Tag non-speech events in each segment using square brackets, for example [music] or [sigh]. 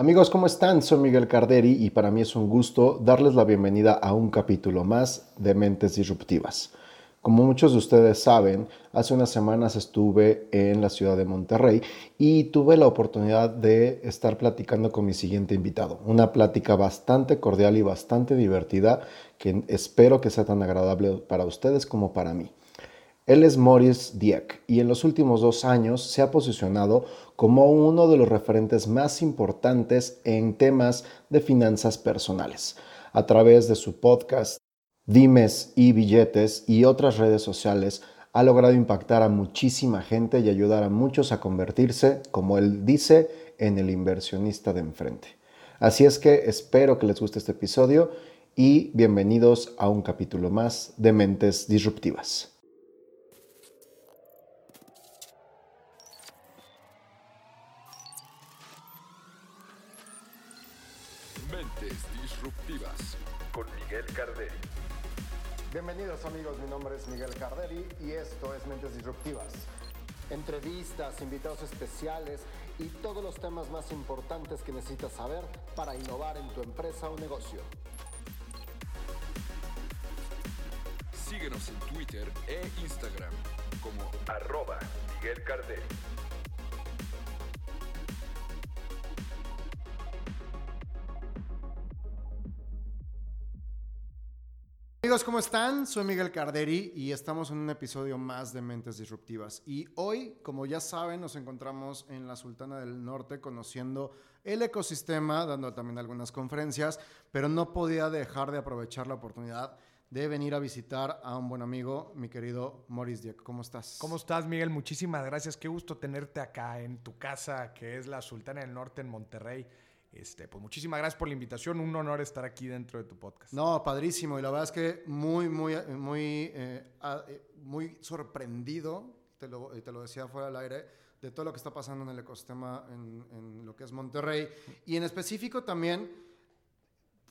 Amigos, ¿cómo están? Soy Miguel Carderi y para mí es un gusto darles la bienvenida a un capítulo más de Mentes Disruptivas. Como muchos de ustedes saben, hace unas semanas estuve en la ciudad de Monterrey y tuve la oportunidad de estar platicando con mi siguiente invitado. Una plática bastante cordial y bastante divertida que espero que sea tan agradable para ustedes como para mí. Él es Maurice Dieck y en los últimos dos años se ha posicionado como uno de los referentes más importantes en temas de finanzas personales. A través de su podcast, Dimes y Billetes y otras redes sociales, ha logrado impactar a muchísima gente y ayudar a muchos a convertirse, como él dice, en el inversionista de enfrente. Así es que espero que les guste este episodio y bienvenidos a un capítulo más de Mentes Disruptivas. Bienvenidos amigos, mi nombre es Miguel Carderi y esto es Mentes Disruptivas. Entrevistas, invitados especiales y todos los temas más importantes que necesitas saber para innovar en tu empresa o negocio. Síguenos en Twitter e Instagram como arroba Miguel Carderi. Amigos, ¿cómo están? Soy Miguel Carderi y estamos en un episodio más de Mentes Disruptivas. Y hoy, como ya saben, nos encontramos en la Sultana del Norte conociendo el ecosistema, dando también algunas conferencias, pero no podía dejar de aprovechar la oportunidad de venir a visitar a un buen amigo, mi querido Maurice Dieck. ¿Cómo estás? ¿Cómo estás, Miguel? Muchísimas gracias. Qué gusto tenerte acá en tu casa, que es la Sultana del Norte en Monterrey. Este, pues muchísimas gracias por la invitación. Un honor estar aquí dentro de tu podcast. No, padrísimo. Y la verdad es que muy, muy, muy, eh, eh, muy sorprendido, te lo, te lo decía fuera del aire, de todo lo que está pasando en el ecosistema en, en, lo que es Monterrey. Y en específico también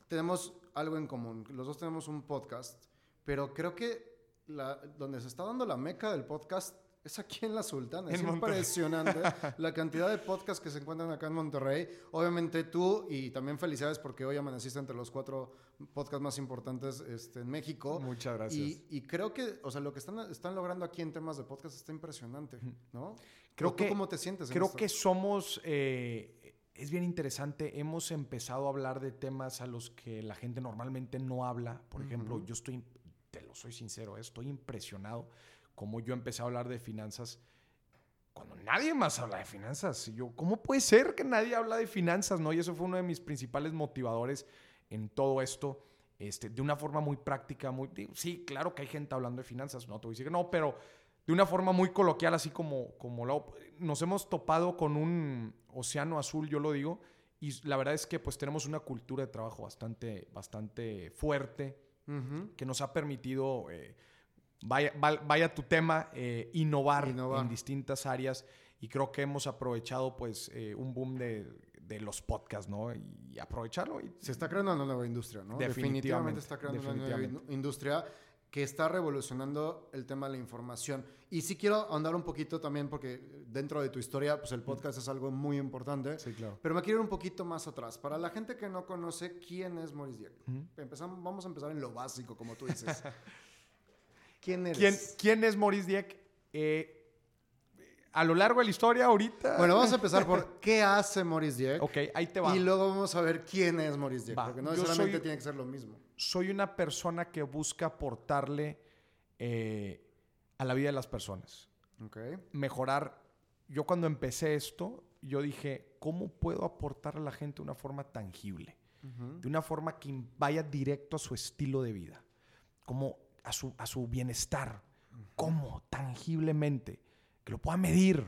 tenemos algo en común. Los dos tenemos un podcast, pero creo que la, donde se está dando la meca del podcast es aquí en La Sultana. Es impresionante [laughs] la cantidad de podcasts que se encuentran acá en Monterrey. Obviamente tú y también felicidades porque hoy amaneciste entre los cuatro podcasts más importantes este, en México. Muchas gracias. Y, creo que, o sea, lo que están, están logrando aquí en temas de podcast está impresionante, ¿no? Creo que, ¿Cómo te sientes? Creo que somos... Eh, es bien interesante. Hemos empezado a hablar de temas a los que la gente normalmente no habla. Por ejemplo, yo estoy, te lo soy sincero, estoy impresionado como yo empecé a hablar de finanzas cuando nadie más habla de finanzas. Y yo, ¿cómo puede ser que nadie habla de finanzas? ¿no? Y eso fue uno de mis principales motivadores en todo esto. Este, de una forma muy práctica, muy... Sí, claro que hay gente hablando de finanzas, no te voy a decir que no, pero de una forma muy coloquial, así como, como nos hemos topado con un océano azul, yo lo digo, y la verdad es que pues tenemos una cultura de trabajo bastante, bastante fuerte, que nos ha permitido... Eh, vaya, vaya tu tema, eh, innovar, en distintas áreas. Y creo que hemos aprovechado pues eh, un boom de, de, los podcasts, ¿no? Y aprovecharlo. Y... Se está creando una nueva industria, ¿no? Definitivamente, está creando una nueva industria que está revolucionando el tema de la información. Y sí quiero ahondar un poquito también, porque dentro de tu historia, pues el podcast es algo muy importante. Sí, claro. Pero me quiero ir un poquito más atrás. Para la gente que no conoce, ¿quién es Maurice Dieck? Empezamos, vamos a empezar en lo básico, como tú dices. [laughs] ¿Quién eres? ¿Quién, es Maurice Dieck? Eh, a lo largo de la historia, ahorita. Bueno, vamos a empezar por [laughs] qué hace Maurice Dieck. Ok, ahí te va. Y luego vamos a ver quién es Maurice Dieck. porque no necesariamente tiene que ser lo mismo. Soy una persona que busca aportarle eh, a la vida de las personas. Okay. Mejorar. Yo cuando empecé esto, yo dije, ¿cómo puedo aportar a la gente de una forma tangible? De una forma que vaya directo a su estilo de vida. Como a su, bienestar. ¿Cómo? Tangiblemente. Que lo pueda medir.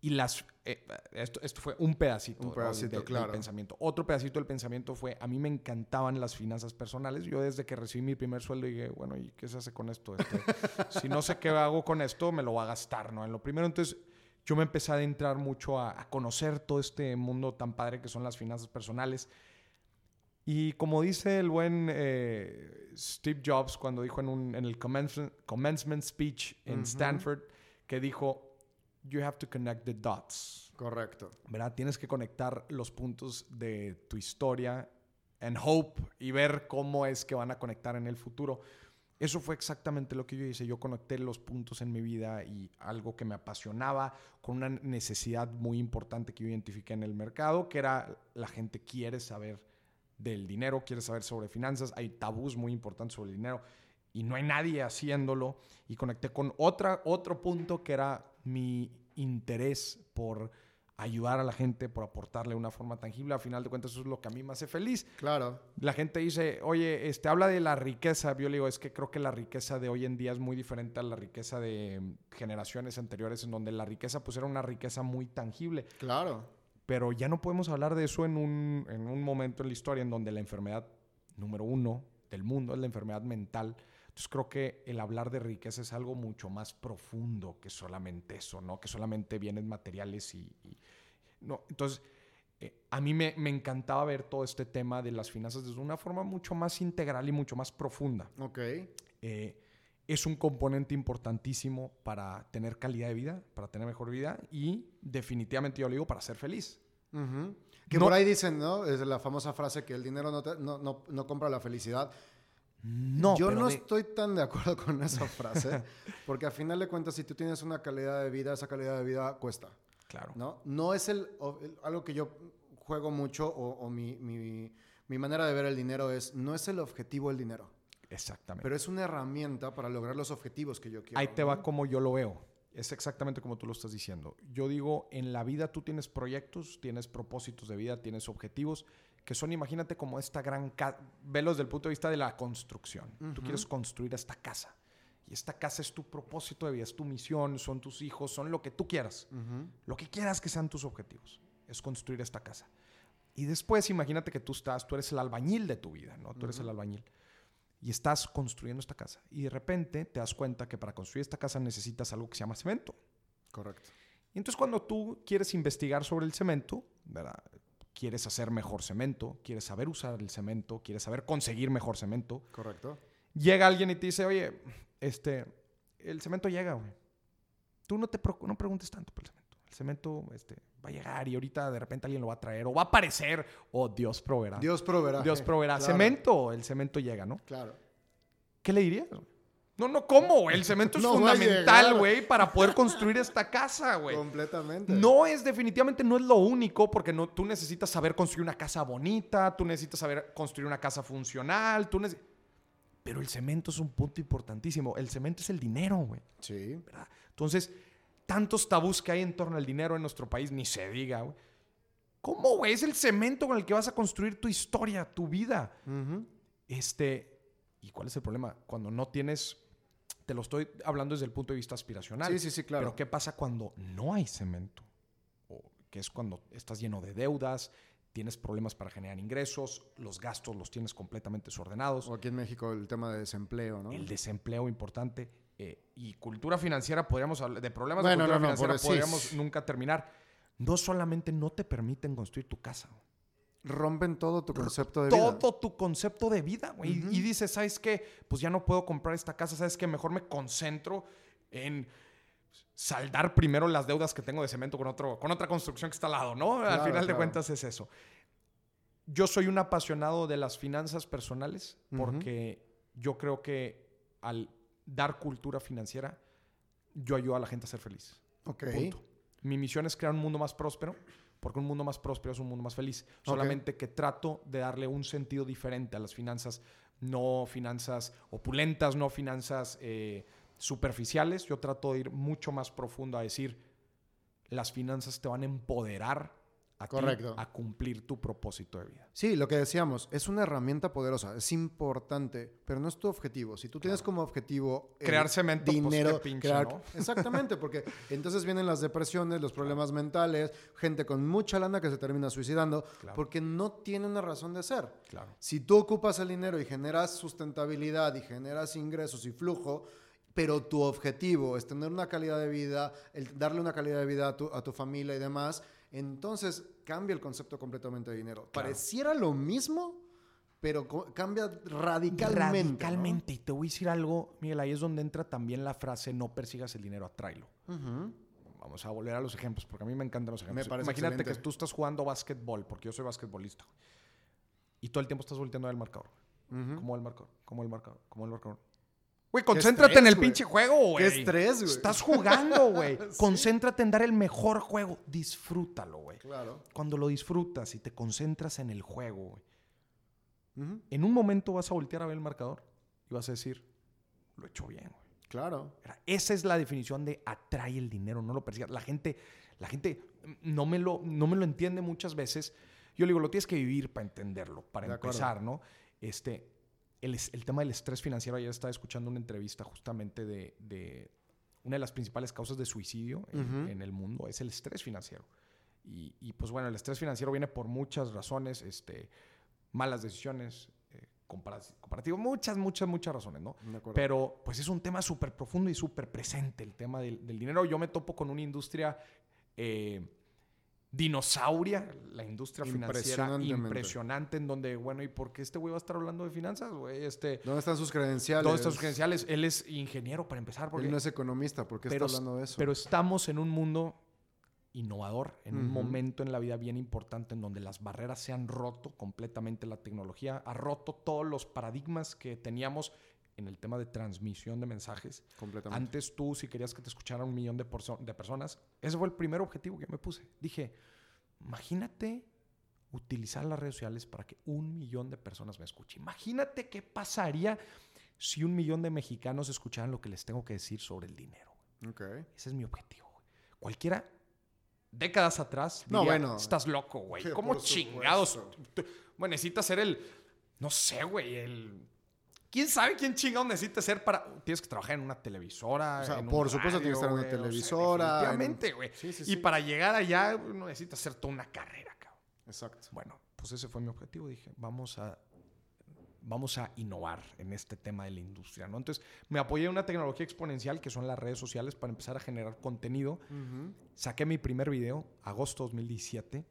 Y las, eh, esto, esto, fue un pedacito, del pensamiento. Otro pedacito del pensamiento fue, a mí me encantaban las finanzas personales. Yo desde que recibí mi primer sueldo dije, bueno, ¿y qué se hace con esto? Este, [laughs] si no sé qué hago con esto, me lo voy a gastar, ¿no? En lo primero, entonces, yo me empecé a adentrar mucho a, a conocer todo este mundo tan padre que son las finanzas personales. Y como dice el buen eh, Steve Jobs cuando dijo en, un, en el commencement, speech en Stanford, que dijo, you have to connect the dots. Correcto. ¿Verdad? Tienes que conectar los puntos de tu historia and hope y ver cómo es que van a conectar en el futuro. Eso fue exactamente lo que yo hice. Yo conecté los puntos en mi vida y algo que me apasionaba con una necesidad muy importante que yo identifiqué en el mercado, que era la gente quiere saber del dinero, quiere saber sobre finanzas, hay tabús muy importantes sobre el dinero y no hay nadie haciéndolo. Y conecté con otra, otro punto que era mi interés por ayudar a la gente, por aportarle de una forma tangible. A final de cuentas, eso es lo que a mí me hace feliz. Claro. La gente dice, oye, este, habla de la riqueza. Yo le digo, es que creo que la riqueza de hoy en día es muy diferente a la riqueza de generaciones anteriores, en donde la riqueza pues era una riqueza muy tangible. Claro. Pero ya no podemos hablar de eso en un, en un momento en la historia en donde la enfermedad número uno del mundo es la enfermedad mental. Entonces creo que el hablar de riqueza es algo mucho más profundo que solamente eso, ¿no? Que solamente bienes materiales y... no. Entonces, eh, a mí me, me, encantaba ver todo este tema de las finanzas desde una forma mucho más integral y mucho más profunda. Ok. Eh, es un componente importantísimo para tener calidad de vida, para tener mejor vida y definitivamente yo lo digo para ser feliz. Que por ahí dicen, ¿no? Es la famosa frase que el dinero no, no, no, no compra la felicidad. No, yo no estoy tan de acuerdo [laughs] con esa frase, porque a final de cuentas, si tú tienes una calidad de vida, esa calidad de vida cuesta. Claro. No, no es el, el algo que yo juego mucho o, o mi, mi, mi, manera de ver el dinero es, no es el objetivo el dinero. Exactamente. Pero es una herramienta para lograr los objetivos que yo quiero. Ahí te ¿no? va como yo lo veo. Es exactamente como tú lo estás diciendo. Yo digo, en la vida tú tienes proyectos, tienes propósitos de vida, tienes objetivos que son, imagínate, como esta gran... Velo desde el punto de vista de la construcción. Uh -huh. Tú quieres construir esta casa. Y esta casa es tu propósito de vida, es tu misión, son tus hijos, son lo que tú quieras. Uh -huh. Lo que quieras que sean tus objetivos. Es construir esta casa. Y después, imagínate que tú estás, tú eres el albañil de tu vida, ¿no? Tú uh -huh. eres el albañil. Y estás construyendo esta casa. Y de repente te das cuenta que para construir esta casa necesitas algo que se llama cemento. Correcto. Y entonces cuando tú quieres investigar sobre el cemento, ¿verdad? quieres hacer mejor cemento, quieres saber usar el cemento, quieres saber conseguir mejor cemento. Correcto. Llega alguien y te dice, oye, este, el cemento llega, güey. Tú no te no preguntes tanto por el cemento. El cemento este, va a llegar y ahorita de repente alguien lo va a traer o va a aparecer o Dios proveerá. Dios proveerá. Dios proveerá. Claro. Cemento, el cemento llega, ¿no? Claro. ¿Qué le dirías? No, no, ¿cómo? El cemento [laughs] es no fundamental, güey, para poder construir esta casa, güey. Completamente. No es, definitivamente no es lo único, porque no, tú necesitas saber construir una casa bonita, tú necesitas saber construir una casa funcional, tú Pero el cemento es un punto importantísimo. El cemento es el dinero, güey. Sí. ¿verdad? Entonces, tantos tabús que hay en torno al dinero en nuestro país, ni se diga, güey. ¿Cómo, güey? Es el cemento con el que vas a construir tu historia, tu vida. Uh -huh. Este, ¿y cuál es el problema? Cuando no tienes te lo estoy hablando desde el punto de vista aspiracional. Sí, sí, sí, claro. Pero ¿qué pasa cuando no hay cemento? O que es cuando estás lleno de deudas, tienes problemas para generar ingresos, los gastos los tienes completamente desordenados. O aquí en México el tema de desempleo, ¿no? El desempleo importante. Eh, y cultura financiera, podríamos hablar de problemas bueno, de cultura no, no, financiera, podríamos sí. nunca terminar. No solamente no te permiten construir tu casa rompen todo tu concepto de todo vida. Todo tu concepto de vida, güey. Uh -huh. Y dices, ¿sabes qué? Pues ya no puedo comprar esta casa, ¿sabes qué? Mejor me concentro en saldar primero las deudas que tengo de cemento con, otro, con otra construcción que está al lado, ¿no? Claro, al final claro. de cuentas es eso. Yo soy un apasionado de las finanzas personales porque uh -huh. yo creo que al dar cultura financiera, yo ayudo a la gente a ser feliz. Ok. Punto. Mi misión es crear un mundo más próspero porque un mundo más próspero es un mundo más feliz. Okay. Solamente que trato de darle un sentido diferente a las finanzas, no finanzas opulentas, no finanzas eh, superficiales. Yo trato de ir mucho más profundo a decir, las finanzas te van a empoderar a, Correcto. Ti, a cumplir tu propósito de vida. Sí, lo que decíamos, es una herramienta poderosa, es importante, pero no es tu objetivo. Si tú tienes claro. como objetivo crear cemento, dinero, pues, pinche, crear, ¿no? [laughs] exactamente, porque [laughs] entonces vienen las depresiones, los problemas mentales, gente con mucha lana que se termina suicidando claro. porque no tiene una razón de ser. Claro. Si tú ocupas el dinero y generas sustentabilidad y generas ingresos y flujo, pero tu objetivo es tener una calidad de vida, el darle una calidad de vida a tu, a tu familia y demás, entonces cambia el concepto completamente de dinero. Claro. Pareciera lo mismo, pero cambia radicalmente. Radicalmente. ¿no? Y te voy a decir algo, Miguel, ahí es donde entra también la frase no persigas el dinero, atráelo. Uh -huh. vamos a volver a los ejemplos, porque a mí me encantan los ejemplos. Me parece Imagínate excelente. que tú estás jugando básquetbol, porque yo soy basquetbolista, y todo el tiempo estás volteando al marcador. Ujú. ¿Cómo va el marcador? ¿Cómo va el marcador? ¿Cómo va el marcador? Güey, concéntrate estrés, en el güey. pinche juego, güey. Qué estrés, güey. Estás [laughs] jugando, güey. Sí. Concéntrate en dar el mejor juego. Disfrútalo, güey. Claro. Cuando lo disfrutas y te concentras en el juego, güey, en un momento vas a voltear a ver el marcador y vas a decir, lo he hecho bien, güey. Claro. Esa es la definición de atrae el dinero, no lo persigas. La gente, la gente no me, lo, no me lo entiende muchas veces. Yo le digo, lo tienes que vivir para entenderlo, para De acuerdo. empezar, ¿no? Este, el, tema del estrés financiero, ayer estaba escuchando una entrevista justamente de, de una de las principales causas de suicidio en, Ujú. en el mundo, es el estrés financiero. Y, y, pues bueno, el estrés financiero viene por muchas razones, este, malas decisiones, eh, compara- comparativo, muchas, muchas, muchas razones, ¿no? Pero pues es un tema súper profundo y súper presente, el tema del, del dinero. Yo me topo con una industria eh, dinosauria, la industria financiera impresionante, en donde, bueno, ¿y por qué este güey va a estar hablando de finanzas, güey? Este, ¿Dónde están sus credenciales? todos estos credenciales, él es ingeniero para empezar, porque, Él no es economista, ¿por qué pero, está hablando de eso? pero estamos en un mundo innovador, en un momento en la vida bien importante en donde las barreras se han roto completamente, la tecnología ha roto todos los paradigmas que teníamos en el tema de transmisión de mensajes. Completamente. Antes tú, si querías que te escuchara un millón de, perso- de personas, ese fue el primer objetivo que me puse. Dije, imagínate utilizar las redes sociales para que un millón de personas me escuchen. Imagínate qué pasaría si un millón de mexicanos escucharan lo que les tengo que decir sobre el dinero. Ok. Ese es mi objetivo. güey. Cualquiera, décadas atrás, No, diría, bueno. estás loco, güey. ¿Cómo chingados? Bueno, necesitas ser el, no sé, güey, el... ¿Quién sabe quién chingados necesitas ser para... Tienes que trabajar en una televisora, O sea, en un por supuesto tienes que estar en una o sea, televisora, definitivamente, güey. Sí, sí, y sí. para llegar allá, uno necesita hacer toda una carrera, cabrón. Exacto. Bueno, pues ese fue mi objetivo. Dije, vamos a, vamos a innovar en este tema de la industria, ¿no? Entonces, me apoyé en una tecnología exponencial que son las redes sociales para empezar a generar contenido. Saqué mi primer video, agosto 2017.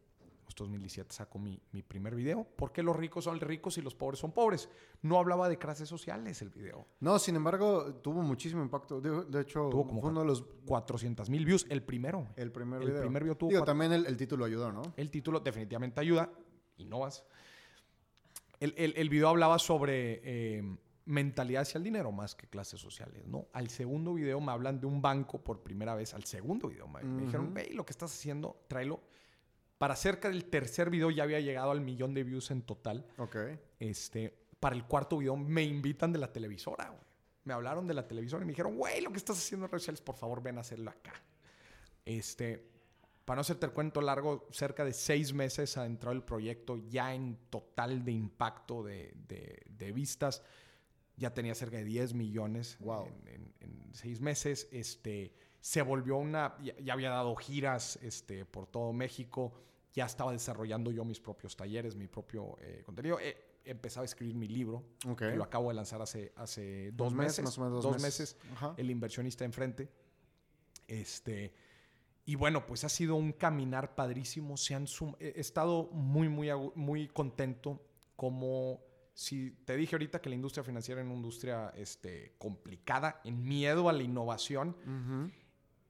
Agosto 2017 saco mi, mi primer video. ¿Por qué los ricos son ricos y los pobres son pobres? No hablaba de clases sociales el video. No, sin embargo, tuvo muchísimo impacto. De, de hecho, Tuvo como fue uno de los... 400 mil views, el primero. El primer El video. primer video tuvo Digo, cuatro- también el, el título ayudó, ¿no? El título definitivamente ayuda. Innovas. El, el, el video hablaba sobre eh, mentalidad hacia el dinero más que clases sociales, ¿no? Al segundo video me hablan de un banco por primera vez. Al segundo video me, me dijeron, hey, lo que estás haciendo, tráelo. Para cerca del tercer video ya había llegado al millón de views en total. Ok. Este, para el cuarto video me invitan de la televisora, güey. Me hablaron de la televisora y me dijeron, güey, lo que estás haciendo en redes sociales, por favor, ven a hacerlo acá. Este, para no hacerte el cuento largo, cerca de seis meses ha entrado el proyecto ya en total de impacto de, de- de vistas. Ya tenía cerca de 10 millones Wow. en, en- en seis meses. Este, se volvió una... Ya, ya había dado giras este, por todo México. Ya estaba desarrollando yo mis propios talleres, mi propio eh, contenido. He empezado a escribir mi libro. Ok. que lo acabo de lanzar hace, hace dos, Dos meses. más o menos dos meses. Ajá. El inversionista enfrente. Este... Y bueno, pues ha sido un caminar padrísimo. Se han sum- he estado muy, muy, muy contento. Como si te dije ahorita que la industria financiera es una industria este, complicada, en miedo a la innovación, Ujú.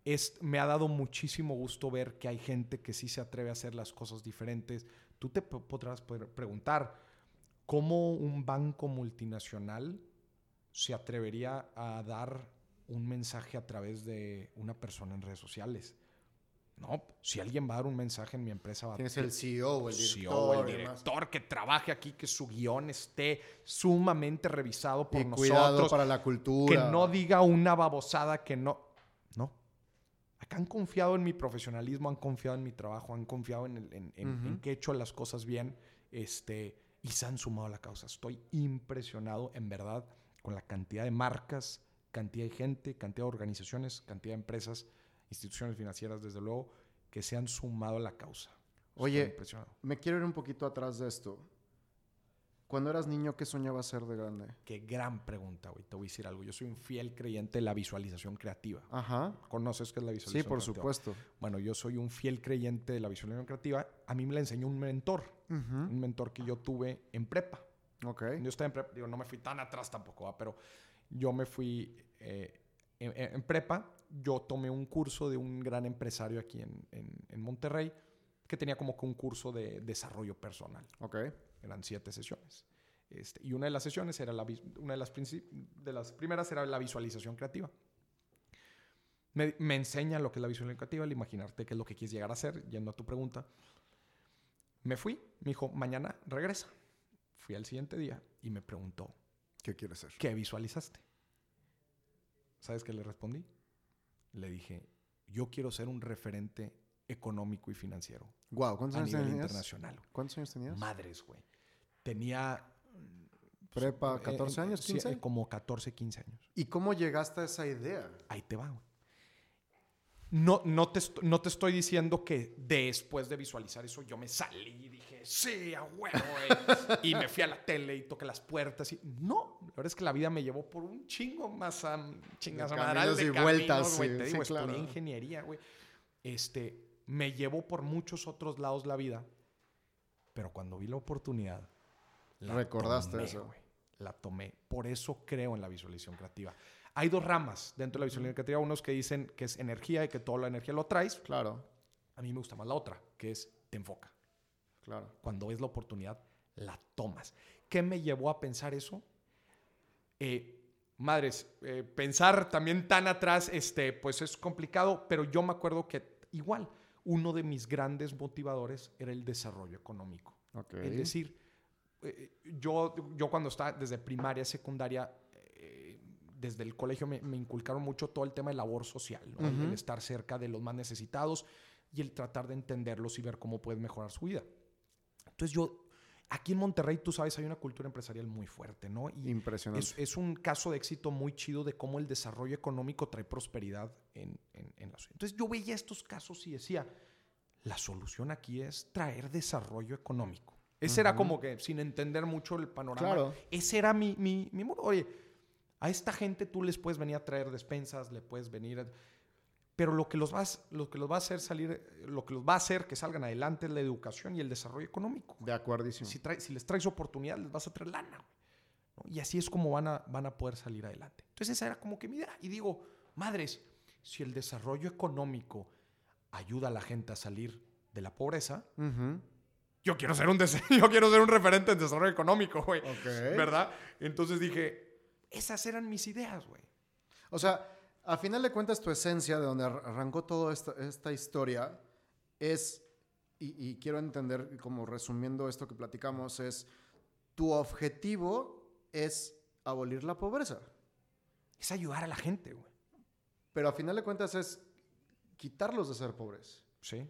Es, me ha dado muchísimo gusto ver que hay gente que sí se atreve a hacer las cosas diferentes. Tú te po- podrás pre- preguntar, ¿cómo un banco multinacional se atrevería a dar un mensaje a través de una persona en redes sociales? No, si alguien va a dar un mensaje en mi empresa, va a ¿Quién es el CEO o el CEO, director? el y demás? director que trabaje aquí, que su guion esté sumamente revisado por Y nosotros. cuidado para la cultura. Que no diga una babosada que no. No. Acá han confiado en mi profesionalismo, han confiado en mi trabajo, han confiado en, el- en- en- Ujú. en que he hecho las cosas bien este, y se han sumado a la causa. Estoy impresionado, en verdad, con la cantidad de marcas, cantidad de gente, cantidad de organizaciones, cantidad de empresas, instituciones financieras, desde luego, que se han sumado a la causa. Estoy Oye, impresionado. me quiero ir un poquito atrás de esto. Cuando eras niño, ¿qué soñabas ser de grande? Qué gran pregunta, güey. Te voy a decir algo. Yo soy un fiel creyente de la visualización creativa. Ajá. ¿Conoces qué es la visualización Sí, por creativa? supuesto. Bueno, yo soy un fiel creyente de la visualización creativa. A mí me la enseñó un mentor, un mentor que yo tuve en prepa. Ok. Yo estaba en prepa, digo, no me fui tan atrás tampoco, ¿va? pero yo me fui eh, en prepa. yo tomé un curso de un gran empresario aquí en, en- en Monterrey que tenía como que un curso de desarrollo personal. Ok. Eran siete sesiones. Este, y una de las sesiones era la, una de las, de las primeras era la visualización creativa. Me, me enseña lo que es la visualización creativa, el imaginarte qué es lo que quieres llegar a hacer, yendo a tu pregunta. Me fui, me dijo, mañana regresa. Fui al siguiente día y me preguntó, ¿Qué quieres ser? ¿qué visualizaste? ¿Sabes qué le respondí? Le dije, yo quiero ser un referente económico y financiero Wow, ¿cuántos a años nivel tenías? internacional. ¿Cuántos años tenías? Madres, güey. Tenía... Prepa, eh, 14 eh, años, sí, 15. eh, como 14, 15 años. ¿Y cómo llegaste a esa idea? Ahí te va, güey. No, no, te, no te estoy diciendo que después de visualizar eso yo me salí y dije, sí, a huevo, güey. y me fui a la tele y toqué las puertas. Y... No, la verdad es que la vida me llevó por un chingo más a chingas De caminos de y caminos, vueltas, güey. sí, Te sí, digo, claro. estudié ingeniería, güey. Este, me llevó por muchos otros lados la vida, pero cuando vi la oportunidad, la Recordaste tomé, eso. La tomé. Por eso creo en la visualización creativa. Hay dos ramas dentro de la visualización creativa. Unos que dicen que es energía y que toda la energía lo traes. Claro, A mí me gusta más la otra, que es te enfoca. claro. Cuando ves la oportunidad, la tomas. ¿Qué me llevó a pensar eso? Eh, madres, eh, pensar también tan atrás, este, pues es complicado, pero yo me acuerdo que igual, uno de mis grandes motivadores era el desarrollo económico. Ok. Es decir, yo, yo cuando estaba desde primaria, secundaria, eh, desde el colegio me, me inculcaron mucho todo el tema de labor social, ¿no? El- estar cerca de los más necesitados y el tratar de entenderlos y ver cómo puedes mejorar su vida. Entonces yo, aquí en Monterrey, tú sabes, hay una cultura empresarial muy fuerte, ¿no? Y Impresionante. es, es un caso de éxito muy chido de cómo el desarrollo económico trae prosperidad en, en, en la ciudad. Entonces yo veía estos casos y decía, la solución aquí es traer desarrollo económico. Ese era como que, sin entender mucho el panorama, Claro. ese era mi, mi, mi modo. Oye, a esta gente tú les puedes venir a traer despensas, le puedes venir a- Pero lo que los vas, lo que los va a hacer salir, lo que los va a hacer que salgan adelante es la educación y el desarrollo económico. De acuerdísimo. Si, trae- si les traes oportunidad, les vas a traer lana. Y así es como van a, van a poder salir adelante. Entonces esa era como que mi idea. Y digo, madres, si el desarrollo económico ayuda a la gente a salir de la pobreza. Yo quiero ser un, [laughs] yo quiero ser un referente en desarrollo económico, güey. Ok. ¿Verdad? Entonces dije, esas eran mis ideas, güey. O sea, a final de cuentas, tu esencia, de donde ar- arrancó toda esta, esta historia, es, y, y quiero entender, como resumiendo esto que platicamos, es, tu objetivo es abolir la pobreza. Es ayudar a la gente, güey. Pero a final de cuentas es quitarlos de ser pobres. Sí.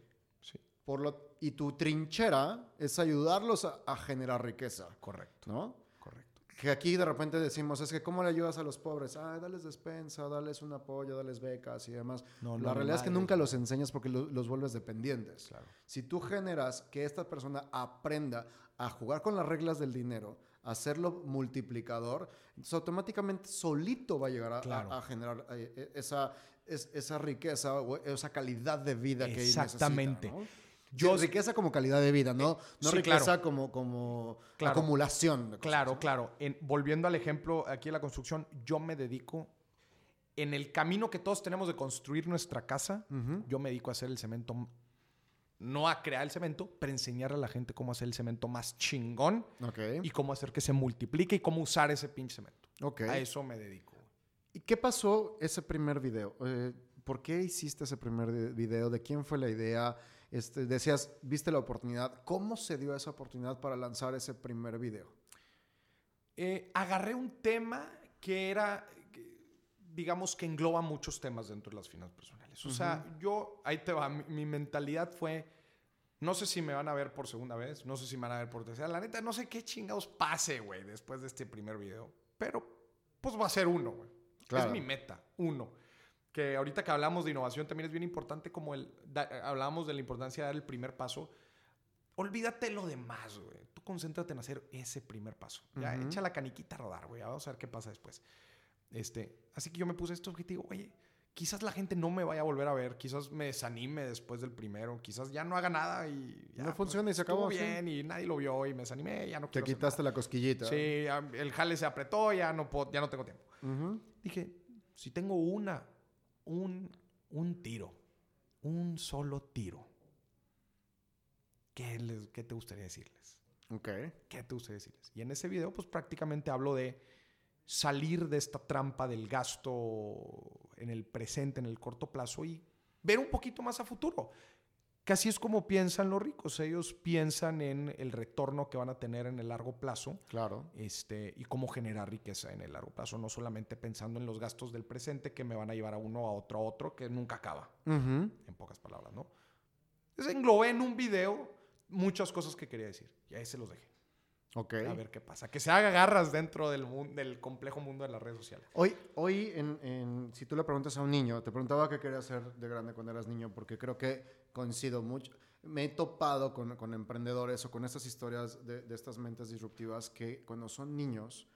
Por lo, y tu trinchera es ayudarlos a, a generar riqueza, Correcto, ¿no? correcto. Que aquí de repente decimos, es que ¿cómo le ayudas a los pobres? Ah, dales despensa, dales un apoyo, dales becas y demás. No, la realidad es que nunca los enseñas porque lo- los vuelves dependientes. Claro. Si tú generas que esta persona aprenda a jugar con las reglas del dinero, a hacerlo multiplicador, entonces automáticamente solito va a llegar a, a- Claro. a generar eh, eh, esa, es- esa riqueza o esa calidad de vida que Exactamente. necesita. Yo- Sí, riqueza como calidad de vida, no, no sí, riqueza claro. como, como Claro. acumulación. Claro, claro. En- volviendo al ejemplo aquí de la construcción, yo me dedico, en el camino que todos tenemos de construir nuestra casa, yo me dedico a hacer el cemento, no a crear el cemento, pero enseñar a la gente cómo hacer el cemento más chingón y cómo hacer que se multiplique y cómo usar ese pinche cemento. ok. A eso me dedico. ¿Y qué pasó ese primer video? Eh, ¿Por qué hiciste ese primer de- video? ¿De quién fue la idea? Este, decías, viste la oportunidad. ¿Cómo se dio esa oportunidad para lanzar ese primer video? Eh, agarré un tema que era, digamos, que engloba muchos temas dentro de las finanzas personales. O sea, yo, ahí te va, mi, mi mentalidad fue, no sé si me van a ver por segunda vez, no sé si me van a ver por tercera. La neta, no sé qué chingados pase, güey, después de este primer video. Pero, pues va a ser uno, güey. Claro. Es mi meta, uno. Que ahorita que hablamos de innovación también es bien importante como el, da- hablábamos de la importancia de dar el primer paso. Olvídate lo demás, güey. Tú concéntrate en hacer ese primer paso. Ya, Ujú. echa la caniquita a rodar, güey. Vamos a ver qué pasa después. Este, así que yo me puse este objetivo. Oye, quizás la gente no me vaya a volver a ver. Quizás me desanime después del primero. Quizás ya no haga nada y... Ya, No funciona y se acabó, sí. bien y nadie lo vio y me desanimé. Ya no Te quiero hacer quitaste la cosquillita. Sí, el jale se apretó. Ya no, puedo- ya no tengo tiempo. Ujú. Dije, si tengo una un, un tiro, un solo tiro, ¿qué, les, ¿qué te gustaría decirles? Ok. ¿Qué te gustaría decirles? Y en ese video, pues prácticamente hablo de salir de esta trampa del gasto en el presente, en el corto plazo y ver un poquito más a futuro. Que así es como piensan los ricos. Ellos piensan en el retorno que van a tener en el largo plazo. Claro. Este, y cómo generar riqueza en el largo plazo, no solamente pensando en los gastos del presente que me van a llevar a uno, a otro, a otro, que nunca acaba. En pocas palabras, ¿no? Entonces englobé en un video muchas cosas que quería decir. Y ahí se los dejé. Ok. A ver qué pasa. Que se haga garras dentro del, mundo, del complejo mundo de las redes sociales. Hoy, hoy en, en- si tú le preguntas a un niño, te preguntaba qué querías hacer de grande cuando eras niño, porque creo que coincido mucho. Me he topado con, con emprendedores o con estas historias de, de estas mentes disruptivas que cuando son niños,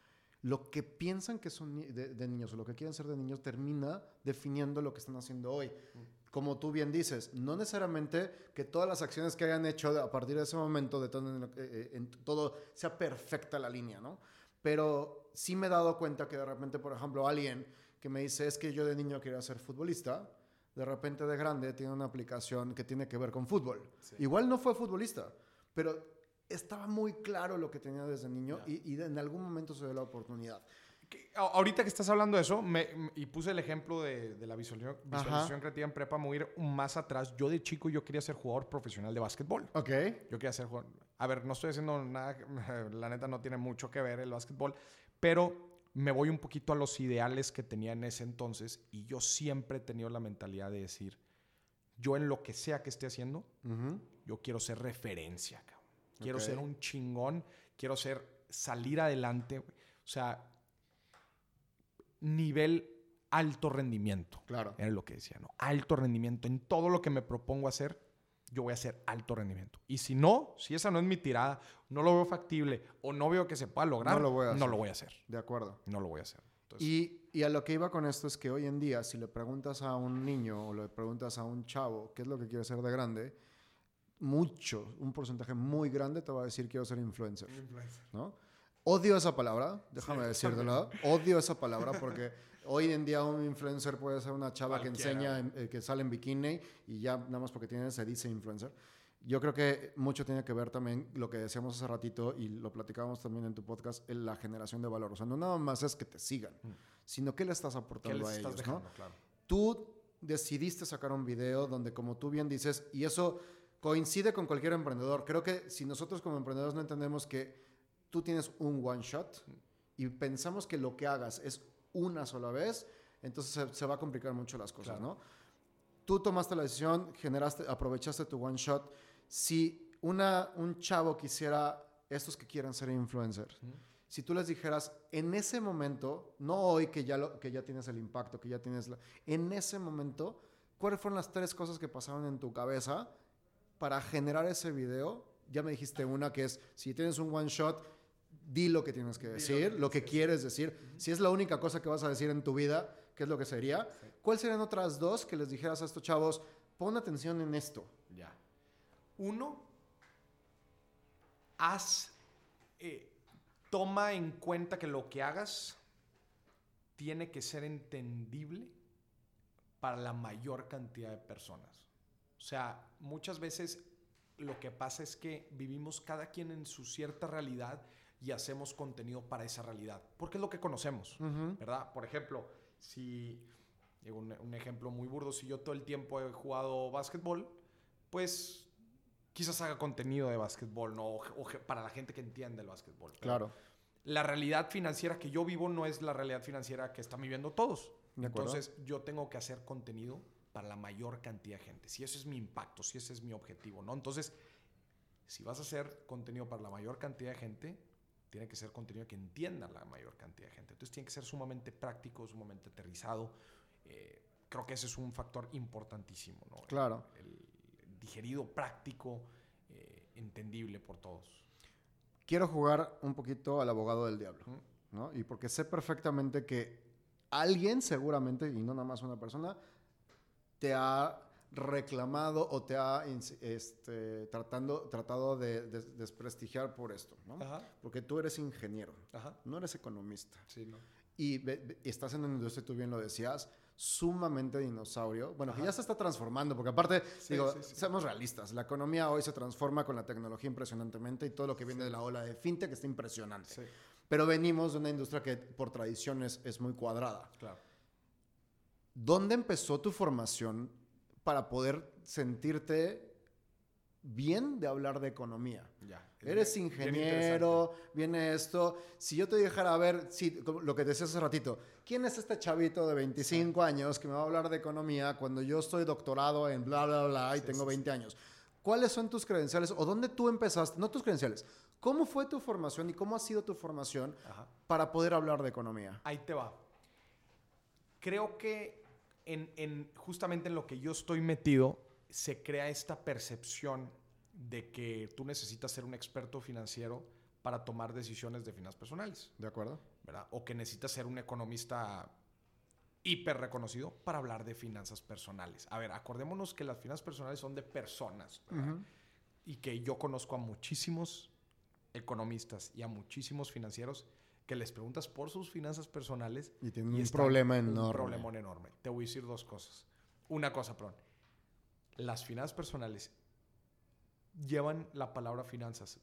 lo que piensan que son de, de niños o lo que quieren ser de niños termina definiendo lo que están haciendo hoy. Como tú bien dices, no necesariamente que todas las acciones que hayan hecho a partir de ese momento, de todo, en, eh, en todo sea perfecta la línea, ¿no? Pero sí me he dado cuenta que de repente, por ejemplo, alguien que me dice es que yo de niño quería ser futbolista, de repente de grande tiene una aplicación que tiene que ver con fútbol. Igual no fue futbolista, pero estaba muy claro lo que tenía desde niño y, y en algún momento se dio la oportunidad. Que ahorita que estás hablando de eso, me- y puse el ejemplo de, de la visualización, visualización creativa en prepa, me voy a ir más atrás. Yo de chico yo quería ser jugador profesional de básquetbol. Ok. Yo quería ser jugador. A ver, no estoy haciendo nada, [laughs] la neta no tiene mucho que ver el básquetbol, pero me voy un poquito a los ideales que tenía en ese entonces y yo siempre he tenido la mentalidad de decir, yo en lo que sea que esté haciendo, yo quiero ser referencia, cabrón. Quiero ser un chingón, quiero ser, salir adelante, o sea, nivel alto rendimiento. Claro. Era lo que decía, ¿no? Alto rendimiento. En todo lo que me propongo hacer, yo voy a hacer alto rendimiento. Y si no, si esa no es mi tirada, no lo veo factible o no veo que se pueda lograr, No lo voy a hacer. no lo voy a hacer. De acuerdo. No lo voy a hacer. Entonces, Y, y a lo que iba con esto es que hoy en día, si le preguntas a un niño o le preguntas a un chavo qué es lo que quiere ser de grande, mucho, un porcentaje muy grande te va a decir quiero ser influencer. ¿no? Odio esa palabra, déjame decírtelo. Odio esa palabra porque hoy en día un influencer puede ser una chava que Cualquiera. enseña, en- eh, que sale en bikini y ya nada más porque tiene se dice influencer. Yo creo que mucho tiene que ver también lo que decíamos hace ratito y lo platicábamos también en tu podcast, en la generación de valor. O sea, no nada más es que te sigan, sino qué le estás ¿qué aportando les a estás ellos, ¿no? dejando? Claro. tú decidiste sacar un video donde, como tú bien dices, y eso coincide con cualquier emprendedor. Creo que si nosotros como emprendedores no entendemos que tú tienes un one shot y pensamos que lo que hagas es una sola vez, entonces se, se va a complicar mucho las cosas, Claro. ¿no? Tú tomaste la decisión, generaste, aprovechaste tu one shot. Si una, un chavo quisiera, estos que quieren ser influencers, si tú les dijeras en ese momento, no hoy que ya, lo, que ya tienes el impacto, que ya tienes la, en ese momento, ¿cuáles fueron las tres cosas que pasaron en tu cabeza para generar ese video? Ya me dijiste una que es, si tienes un one shot, di lo que tienes que decir, lo que quieres decir. Si es la única cosa que vas a decir en tu vida, ¿qué es lo que sería? ¿Cuáles serían otras dos que les dijeras a estos chavos, pon atención en esto? Ya. Uno, haz, eh, toma en cuenta que lo que hagas tiene que ser entendible para la mayor cantidad de personas. O sea, muchas veces lo que pasa es que vivimos cada quien en su cierta realidad y hacemos contenido para esa realidad, porque es lo que conocemos, ¿verdad? Por ejemplo, si, un, un ejemplo muy burdo, si yo todo el tiempo he jugado básquetbol, pues quizás haga contenido de básquetbol, ¿no? O, para la gente que entiende el básquetbol. Claro. La realidad financiera que yo vivo no es la realidad financiera que están viviendo todos. Entonces, yo tengo que hacer contenido para la mayor cantidad de gente. Si ese es mi impacto, si ese es mi objetivo, ¿no? Entonces, si vas a hacer contenido para la mayor cantidad de gente, tiene que ser contenido que entienda la mayor cantidad de gente. Entonces, tiene que ser sumamente práctico, sumamente aterrizado. Eh, creo que ese es un factor importantísimo, ¿no? Claro. El digerido, práctico, eh, entendible por todos. quiero jugar un poquito al abogado del diablo, ¿no? Y porque sé perfectamente que alguien seguramente, y no nada más una persona, te ha reclamado o te ha este, tratando, tratado de, des- desprestigiar por esto, ¿no? Ajá. Porque tú eres ingeniero, Ajá. no eres economista. Sí, ¿no? Y estás en una industria, tú bien lo decías, sumamente dinosaurio. Bueno, que ya se está transformando, porque aparte, digo, seamos realistas, la economía hoy se transforma con la tecnología impresionantemente y todo lo que viene de la ola de fintech está impresionante. Pero venimos de una industria que por tradiciones es muy cuadrada. Claro. ¿Dónde empezó tu formación para poder sentirte bien de hablar de economía? Ya. Eres ingeniero, viene esto. Si yo te dijera, a ver, si, lo que decías hace ratito, ¿quién es este chavito de 25 años que me va a hablar de economía cuando yo estoy doctorado en bla, bla, bla y tengo 20 años? ¿Cuáles son tus credenciales o dónde tú empezaste? No tus credenciales. ¿Cómo fue tu formación y cómo ha sido tu formación para poder hablar de economía? Ahí te va. Creo que en, en, justamente en lo que yo estoy metido se crea esta percepción de que tú necesitas ser un experto financiero para tomar decisiones de finanzas personales. ¿De acuerdo? ¿verdad? O que necesitas ser un economista hiper reconocido para hablar de finanzas personales. A ver, acordémonos que las finanzas personales son de personas, Y que yo conozco a muchísimos economistas y a muchísimos financieros que les preguntas por sus finanzas personales y tienen un problema enorme. Un problema enorme. Te voy a decir dos cosas. Una cosa, perdón. Las finanzas personales llevan la palabra finanzas,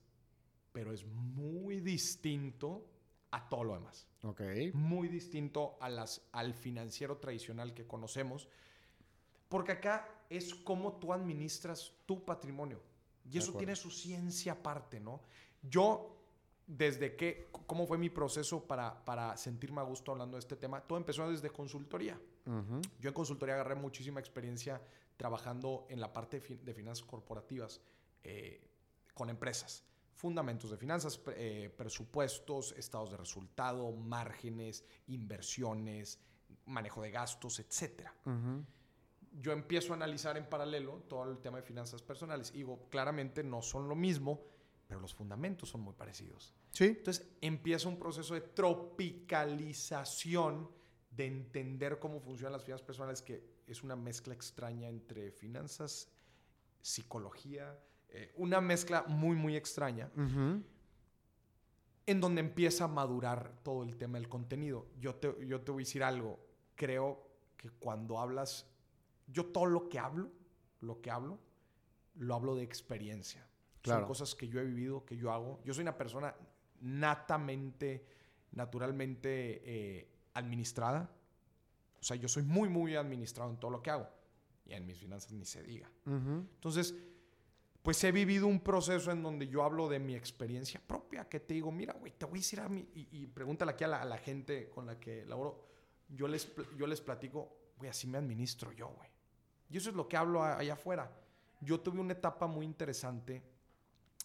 pero es muy distinto a todo lo demás. Ok. Muy distinto a las, al financiero tradicional que conocemos, porque acá es cómo tú administras tu patrimonio. Y eso tiene su ciencia aparte, ¿no? Yo, desde que, ¿cómo fue mi proceso para, para sentirme a gusto hablando de este tema? Todo empezó desde consultoría. Yo en consultoría agarré muchísima experiencia trabajando en la parte de finanzas corporativas. Eh, con empresas. Fundamentos de finanzas, eh, presupuestos, estados de resultado, márgenes, inversiones, manejo de gastos, etc. Yo empiezo a analizar en paralelo todo el tema de finanzas personales. Y digo, claramente no son lo mismo, pero los fundamentos son muy parecidos. Sí. Entonces empieza un proceso de tropicalización de entender cómo funcionan las finanzas personales, que es una mezcla extraña entre finanzas, psicología, eh, una mezcla muy, muy extraña, en donde empieza a madurar todo el tema del contenido. Yo te, yo te voy a decir algo, creo que cuando hablas, yo todo lo que hablo, lo que hablo, lo hablo de experiencia. Son cosas que yo he vivido, que yo hago. Yo soy una persona natamente, naturalmente eh, administrada. O sea, yo soy muy, muy administrado en todo lo que hago. Y en mis finanzas ni se diga. Entonces, pues he vivido un proceso en donde yo hablo de mi experiencia propia, que te digo, mira, güey, te voy a decir a mí, y, pregúntale aquí a la, gente con la que laboro, yo les, yo les platico, güey, así me administro yo, güey. Y eso es lo que hablo allá afuera. Yo tuve una etapa muy interesante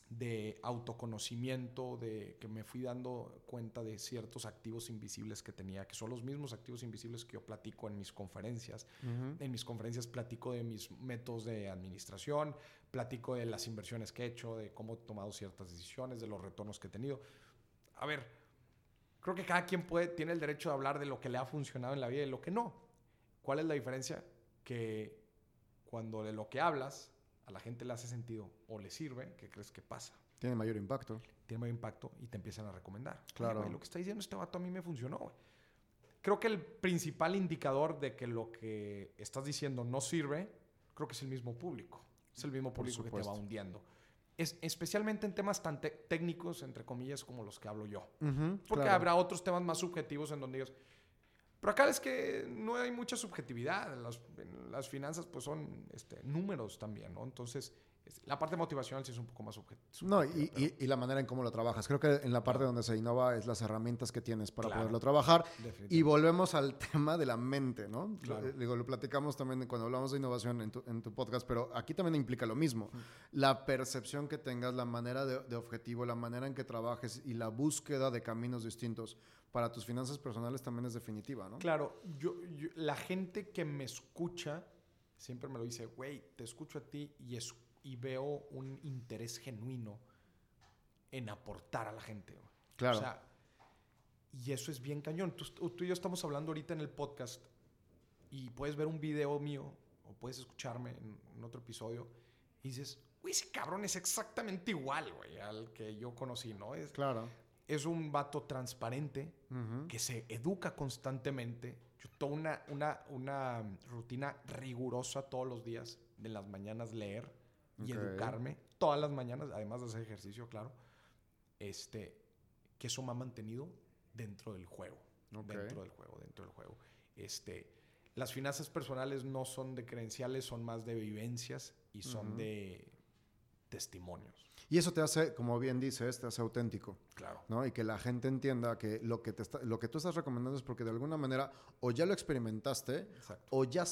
de autoconocimiento, de que me fui dando cuenta de ciertos activos invisibles que tenía, que son los mismos activos invisibles que yo platico en mis conferencias. En mis conferencias platico de mis métodos de administración, platico de las inversiones que he hecho, de cómo he tomado ciertas decisiones, de los retornos que he tenido. A ver, creo que cada quien puede, tiene el derecho de hablar de lo que le ha funcionado en la vida y lo que no. ¿Cuál es la diferencia? Que cuando de lo que hablas a la gente le hace sentido o le sirve, ¿qué crees que pasa? Tiene mayor impacto. Tiene mayor impacto y te empiezan a recomendar. Claro. lo que está diciendo este vato a mí me funcionó, Creo que el principal indicador de que lo que estás diciendo no sirve, creo que es el mismo público. Es el mismo público que te va hundiendo. Es, especialmente en temas tan técnicos, entre comillas, como los que hablo yo. Porque habrá otros temas más subjetivos en donde ellos pero acá es que no hay mucha subjetividad. Las, las finanzas pues son este, números también, ¿no? Entonces, la parte motivacional sí es un poco más subjetiva. No, y, y, la manera en cómo lo trabajas. Creo que en la parte donde se innova es las herramientas que tienes para poderlo trabajar. Y volvemos al [laughs] tema de la mente, ¿no? Lo, digo, lo platicamos también cuando hablamos de innovación en tu, en tu podcast, pero aquí también implica lo mismo. La percepción que tengas, la manera de, de objetivo, la manera en que trabajes y la búsqueda de caminos distintos para tus finanzas personales también es definitiva, ¿no? Claro, yo, la gente que me escucha siempre me lo dice, güey, te escucho a ti y, es, y veo un interés genuino en aportar a la gente. Claro. O sea, y eso es bien cañón. Tú, tú, y yo estamos hablando ahorita en el podcast y puedes ver un video mío o puedes escucharme en, en otro episodio y dices, güey, ese cabrón es exactamente igual, güey, al que yo conocí, ¿no? Es, claro es un vato transparente que se educa constantemente. Yo tengo una, una, una rutina rigurosa todos los días, de las mañanas leer y educarme, todas las mañanas, además de hacer ejercicio, claro. Este, que eso me ha mantenido dentro del juego. Dentro del juego, dentro del juego. Este, las finanzas personales no son de credenciales, son más de vivencias y son de testimonios. Y eso te hace, como bien dices, te hace auténtico. Claro. ¿no? Y que la gente entienda que lo que, te lo que tú estás recomendando es porque de alguna manera o ya lo experimentaste o ya,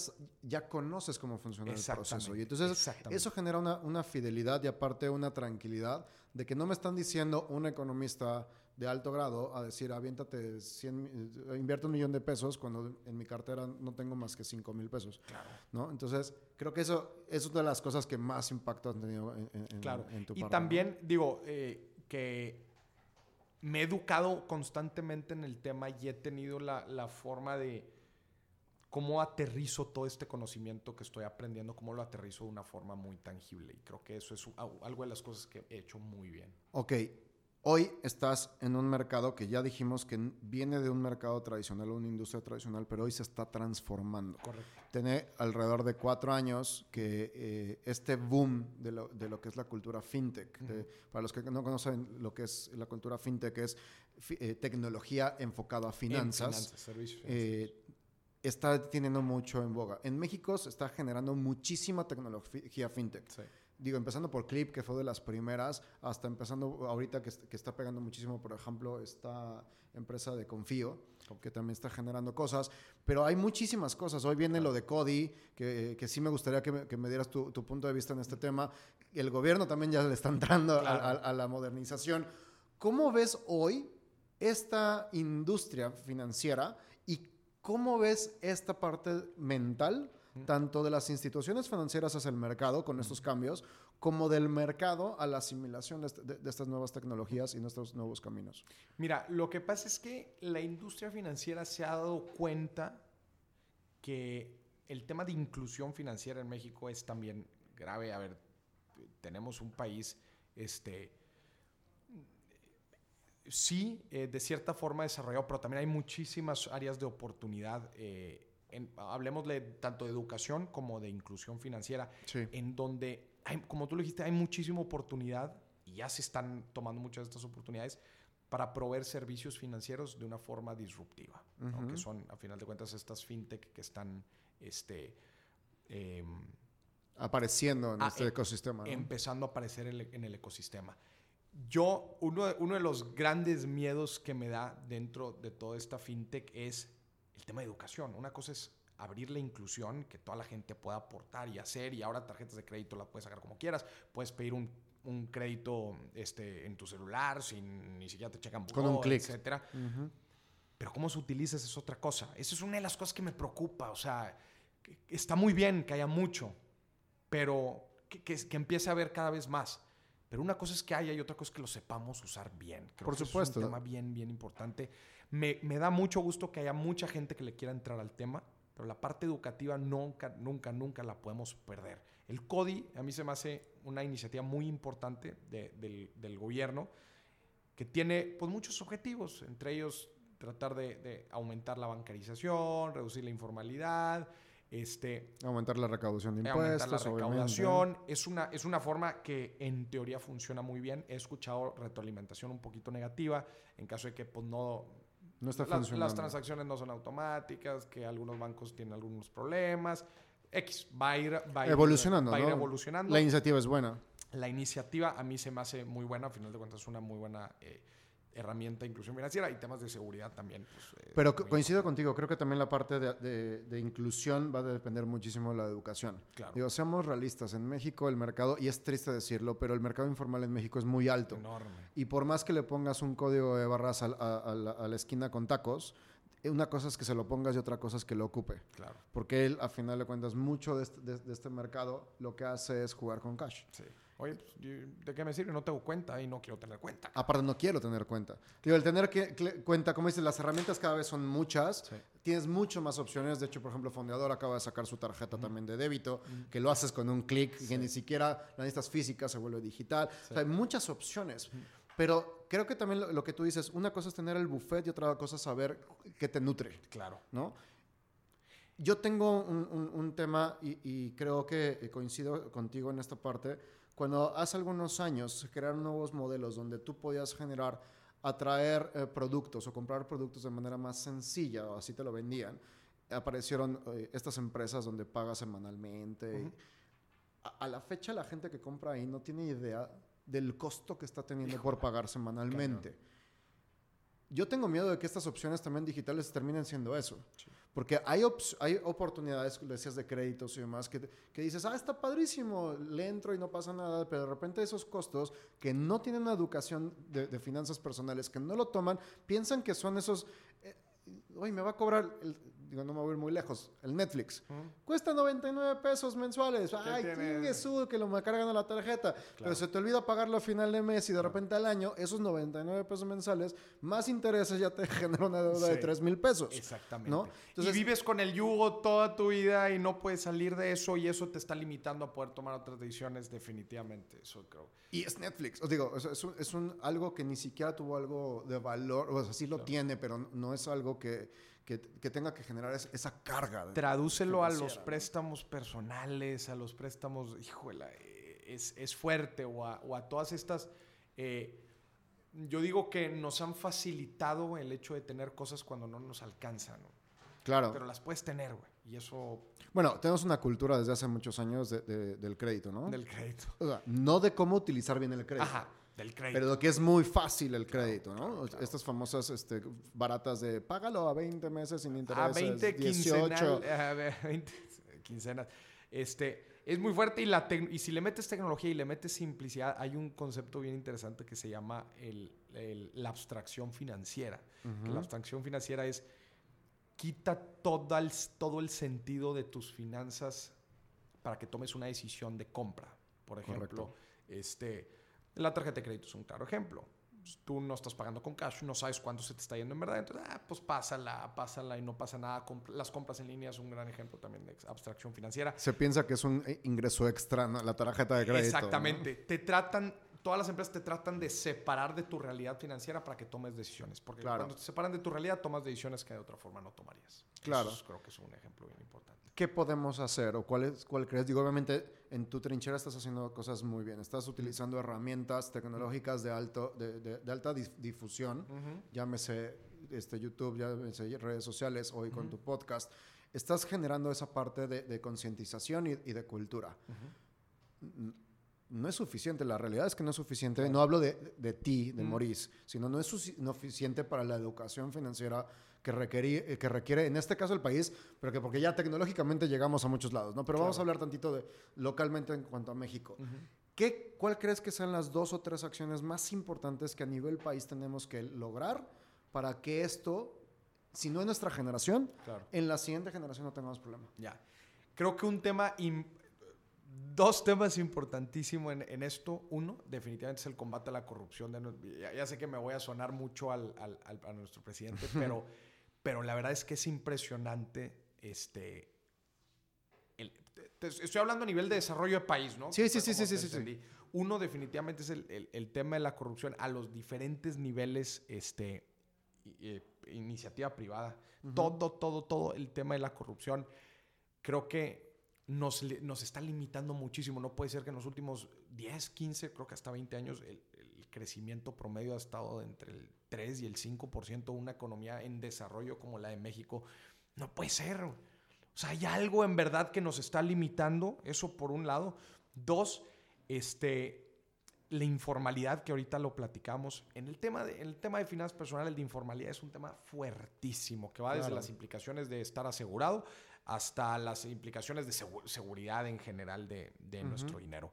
ya conoces cómo funciona el proceso. Y entonces eso genera una, una fidelidad y aparte una tranquilidad de que no me están diciendo un economista de alto grado a decir, aviéntate 100, eh, invierte un millón de pesos cuando en mi cartera no tengo más que 5 mil pesos. Claro. ¿no? Entonces, creo que eso, es una de las cosas que más impacto han tenido en, en, claro. y también, digo, eh, que me he educado constantemente en el tema y he tenido la, la forma de cómo aterrizo todo este conocimiento que estoy aprendiendo, cómo lo aterrizo de una forma muy tangible. Y creo que eso es algo de las cosas que he hecho muy bien. Ok, Hoy estás en un mercado que ya dijimos que viene de un mercado tradicional, una industria tradicional, pero hoy se está transformando. Correcto. Tiene alrededor de cuatro años que eh, este boom de lo, de lo, que es la cultura fintech, para los que no conocen lo que es la cultura fintech, es eh, tecnología enfocada a finanzas. servicios, eh, está teniendo mucho en boga. En México se está generando muchísima tecnología fintech. Sí digo, empezando por Clip, que fue de las primeras, hasta empezando ahorita que, que, está pegando muchísimo, por ejemplo, esta empresa de Confío, que también está generando cosas, pero hay muchísimas cosas. Hoy viene lo de Cody, que, que sí me gustaría que me, que me dieras tu, tu, punto de vista en este tema. El gobierno también ya le está entrando a, a la modernización. ¿Cómo ves hoy esta industria financiera y cómo ves esta parte mental tanto de las instituciones financieras hacia el mercado con estos cambios, como del mercado a la asimilación de, estas nuevas tecnologías y nuestros nuevos caminos. Mira, lo que pasa es que la industria financiera se ha dado cuenta que el tema de inclusión financiera en México es también grave. A ver, tenemos un país, este, sí, eh, de cierta forma desarrollado, pero también hay muchísimas áreas de oportunidad. Eh, en, hablemosle tanto de educación como de inclusión financiera, en donde, hay, como tú lo dijiste, hay muchísima oportunidad y ya se están tomando muchas de estas oportunidades para proveer servicios financieros de una forma disruptiva, que son, a final de cuentas, estas fintech que están este, em, apareciendo en este em, ecosistema. Empezando a aparecer en el ecosistema. Yo, uno uno de los grandes miedos que me da dentro de toda esta fintech es el tema de educación. Una cosa es abrir la inclusión, que toda la gente pueda aportar y hacer, y ahora tarjetas de crédito la puedes sacar como quieras, puedes pedir un, un crédito este, en tu celular sin ni siquiera te checan con un clic, etcétera. Pero cómo se utiliza es otra cosa. Esa es una de las cosas que me preocupa. O sea, está muy bien que haya mucho, pero que, que, empiece a haber cada vez más. Pero una cosa es que haya y otra cosa es que lo sepamos usar bien. Por supuesto. es un tema bien, bien importante. Me, me, da mucho gusto que haya mucha gente que le quiera entrar al tema, pero la parte educativa nunca, nunca, nunca la podemos perder. El CODI a mí se me hace una iniciativa muy importante del, del, gobierno que tiene pues, muchos objetivos, entre ellos tratar de, de aumentar la bancarización, reducir la informalidad, este, aumentar la recaudación de impuestos. Aumentar la recaudación. Es una, es una forma que en teoría funciona muy bien. He escuchado retroalimentación un poquito negativa en caso de que pues, no, no está funcionando. Las transacciones no son automáticas, que algunos bancos tienen algunos problemas. X va a ir, va a ir evolucionando. Va a ir evolucionando. La iniciativa es buena. La iniciativa a mí se me hace muy buena. A final de cuentas, es una muy buena eh, herramienta de inclusión financiera y temas de seguridad también. Pues, eh, Pero coincido contigo, creo que también la parte de, de, inclusión va a depender muchísimo de la educación. Claro. Digo, seamos realistas, en México el mercado, y es triste decirlo, pero el mercado informal en México es muy alto. Enorme. Y por más que le pongas un código de barras a, la, esquina con tacos, una cosa es que se lo pongas y otra cosa es que lo ocupe. Claro. Porque él, a final de cuentas, mucho de este, de este mercado lo que hace es jugar con cash. Sí. Oye, pues, ¿de qué me sirve? No tengo cuenta y no quiero tener cuenta. Aparte, no quiero tener cuenta. Digo, el tener que, cuenta, como dices, las herramientas cada vez son muchas. Tienes mucho más opciones. De hecho, por ejemplo, Fondeador acaba de sacar su tarjeta también de débito, que lo haces con un clic, que ni siquiera la necesitas física, se vuelve digital. O sea, hay muchas opciones. Pero creo que también lo, que tú dices, una cosa es tener el buffet y otra cosa es saber qué te nutre. Claro. ¿No? Yo tengo un, tema y, creo que coincido contigo en esta parte. Cuando hace algunos años se crearon nuevos modelos donde tú podías generar, atraer eh, productos o comprar productos de manera más sencilla, o así te lo vendían, aparecieron eh, estas empresas donde pagas semanalmente. a, la fecha la gente que compra ahí no tiene idea del costo que está teniendo por pagar semanalmente. Yo tengo miedo de que estas opciones también digitales terminen siendo eso. Porque hay, hay oportunidades, decías, de créditos y demás, que, que, dices, ah, está padrísimo, le entro y no pasa nada, pero de repente esos costos que no tienen una educación de, finanzas personales, que no lo toman, piensan que son esos, eh, oye, me va a cobrar, el, digo, no me voy a ir muy lejos, el Netflix. Cuesta 99 pesos mensuales. Ay, qué su que lo me cargan a la tarjeta. Pero se te olvida pagarlo a final de mes y de repente al año, esos 99 pesos mensuales, más intereses ya te [laughs] genera una deuda de 3 mil pesos. Exactamente. ¿no? Entonces, y vives con el yugo toda tu vida y no puedes salir de eso y eso te está limitando a poder tomar otras decisiones definitivamente. Eso creo. Y es Netflix. Os digo, es, un, es un, algo que ni siquiera tuvo algo de valor. O sea, sí lo tiene, pero no es algo que que, tenga que generar esa carga. Tradúcelo a los préstamos personales, a los préstamos, híjole, es, es fuerte, o a, todas estas... Eh, yo digo que nos han facilitado el hecho de tener cosas cuando no nos alcanzan. Claro. Pero las puedes tener, güey. Y eso... Bueno, tenemos una cultura desde hace muchos años del crédito, ¿no? Del crédito. O sea, no de cómo utilizar bien el crédito. Ajá. Del crédito. Pero que es muy fácil el crédito, ¿no? Estas famosas este, baratas de págalo a 20 meses sin intereses. A 20 18. a 20 quincenas. Este, es muy fuerte y, la y si le metes tecnología y le metes simplicidad, hay un concepto bien interesante que se llama el, la abstracción financiera. la abstracción financiera es quita todo el, todo el sentido de tus finanzas para que tomes una decisión de compra. Por ejemplo, este la tarjeta de crédito es un claro ejemplo. Pues, tú no estás pagando con cash, no sabes cuánto se te está yendo en verdad. Entonces, ah, pues pásala, pásala y no pasa nada. Las compras en línea es un gran ejemplo también de abstracción financiera. Se piensa que es un eh, ingreso extra, la tarjeta de crédito. Exactamente. Te tratan, todas las empresas te tratan de separar de tu realidad financiera para que tomes decisiones. Porque cuando te separan de tu realidad, tomas decisiones que de otra forma no tomarías. Claro. Eso creo que es un ejemplo bien importante. ¿qué podemos hacer o cuál, es, cuál crees? Digo, obviamente en tu trinchera estás haciendo cosas muy bien. Estás utilizando herramientas tecnológicas de, alto, de, de, alta difusión, llámese este, YouTube, llámese redes sociales, hoy con tu podcast. Estás generando esa parte de, concientización y, de cultura. No es suficiente, la realidad es que no es suficiente. No hablo de, ti, de Maurice, sino no es suficiente para la educación financiera que, eh, que requiere, en este caso el país, pero que porque ya tecnológicamente llegamos a muchos lados, ¿no? Pero vamos a hablar tantito de localmente en cuanto a México. ¿Qué, ¿Cuál crees que sean las dos o tres acciones más importantes que a nivel país tenemos que lograr para que esto, si no en nuestra generación, en la siguiente generación no tengamos problema? Ya. Creo que un tema, dos temas importantísimos en, esto. Uno, definitivamente es el combate a la corrupción. De, ya, sé que me voy a sonar mucho al, al, a nuestro presidente, [laughs] pero pero la verdad es que es impresionante este... estoy hablando a nivel de desarrollo de país, ¿no? Sí, sí, sí, sí, sí, sí, Uno definitivamente es el, el, tema de la corrupción a los diferentes niveles, este, eh, iniciativa privada. Todo, todo, todo el tema de la corrupción. Creo que nos, nos está limitando muchísimo. No puede ser que en los últimos 10, 15, creo que hasta 20 años, el, crecimiento promedio ha estado entre el 3 y el 5%, una economía en desarrollo como la de México. No puede ser. O sea, hay algo en verdad que nos está limitando, eso por un lado. Dos, este, la informalidad, que ahorita lo platicamos. En el tema de, el tema de finanzas personales, de informalidad es un tema fuertísimo, que va desde las implicaciones de estar asegurado hasta las implicaciones de seguridad en general de, nuestro dinero.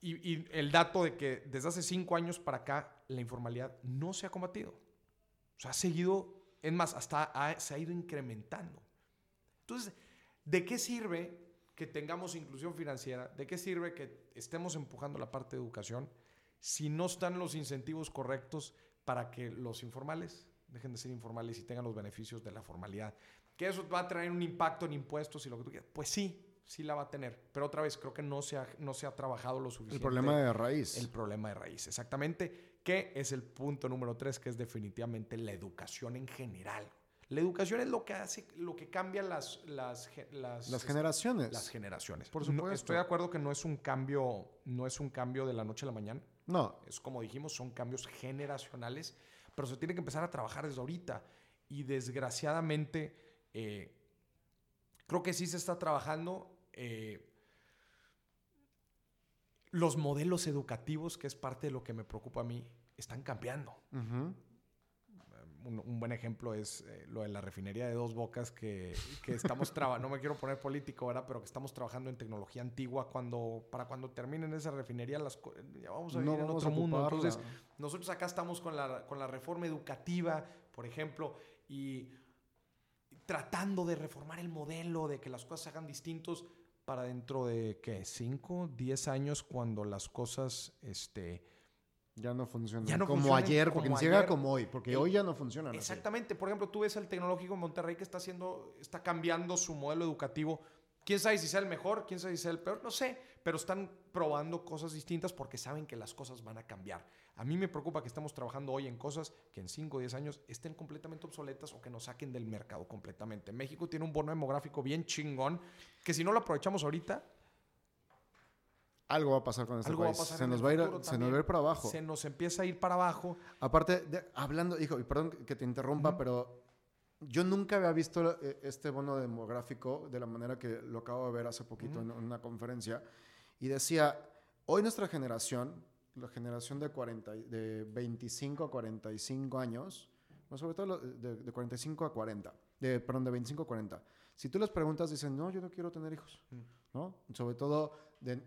Y, el dato de que desde hace cinco años para acá la informalidad no se ha combatido. O sea, ha seguido, es más, hasta se ha ido incrementando. Entonces, ¿de qué sirve que tengamos inclusión financiera? ¿De qué sirve que estemos empujando la parte de educación si no están los incentivos correctos para que los informales dejen de ser informales y tengan los beneficios de la formalidad? Que eso va a traer un impacto en impuestos y lo que tú quieras. Pues sí, sí la va a tener. Pero otra vez, creo que no se ha, no se ha trabajado lo suficiente. El problema de raíz. El problema de raíz, exactamente. Que es el punto número tres, que es definitivamente la educación en general. La educación es lo que hace, lo que cambia las, las, las, generaciones. Las generaciones. Por supuesto. estoy de acuerdo que no es un cambio, no es un cambio de la noche a la mañana. No. Es como dijimos, son cambios generacionales, pero se tiene que empezar a trabajar desde ahorita. Y desgraciadamente, eh, creo que sí se está trabajando. Eh, los modelos educativos, que es parte de lo que me preocupa a mí, están cambiando un, buen ejemplo es eh, lo de la refinería de dos bocas que, que estamos trabajando, [laughs] no me quiero poner político, ¿verdad? Pero que estamos trabajando en tecnología antigua cuando, para cuando terminen esa refinería, las, ya vamos a vivir en otro mundo. Entonces, nosotros acá estamos con la, con la reforma educativa, por ejemplo, y tratando de reformar el modelo, de que las cosas se hagan distintos para dentro de, ¿qué? ¿Cinco, diez años cuando las cosas, este ya no funciona como ayer, porque ni siquiera como hoy, porque hoy ya no funciona. Exactamente. Por ejemplo, tú ves el tecnológico en Monterrey que está haciendo, está cambiando su modelo educativo. Quién sabe si sea el mejor, quién sabe si sea el peor, no sé, pero están probando cosas distintas porque saben que las cosas van a cambiar. A mí me preocupa que estemos trabajando hoy en cosas que en 5 o 10 años estén completamente obsoletas o que nos saquen del mercado completamente. México tiene un bono demográfico bien chingón que si no lo aprovechamos ahorita, algo va a pasar con este país. se, nos va a ir, se nos va a ir para abajo. Se nos empieza a ir para abajo. Aparte, hablando, hijo, y perdón que te interrumpa, pero yo nunca había visto eh, este bono demográfico de la manera que lo acabo de ver hace poquito en una conferencia. Y decía, hoy nuestra generación, la generación de, 40, de 25 a 45 años, sobre todo de, de 45 a 40, de, perdón, de 25 a 40, si tú les preguntas, dicen, no, yo no quiero tener hijos, ¿no? Sobre todo de,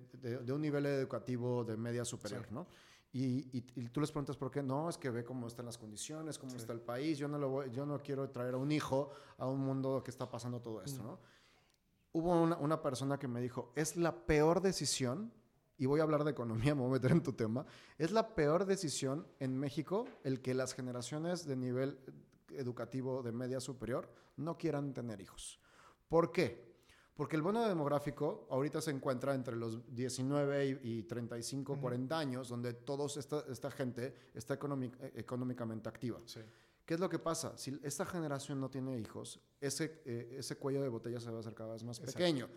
un nivel educativo de media superior, ¿no? Y, tú les preguntas por qué, no, es que ve cómo están las condiciones, cómo está el país, yo no, lo yo no quiero traer a un hijo a un mundo que está pasando todo esto, ¿no? Hubo una, una persona que me dijo, es la peor decisión y voy a hablar de economía, [laughs] me voy a meter en tu tema, es la peor decisión en México el que las generaciones de nivel educativo de media superior no quieran tener hijos. ¿Por qué? Porque el bono demográfico ahorita se encuentra entre los 19 y, 35, 40 años, donde toda esta, gente está e, económicamente activa. ¿Qué es lo que pasa? Si esta generación no tiene hijos, ese, eh, ese cuello de botella se va a hacer cada vez más pequeño.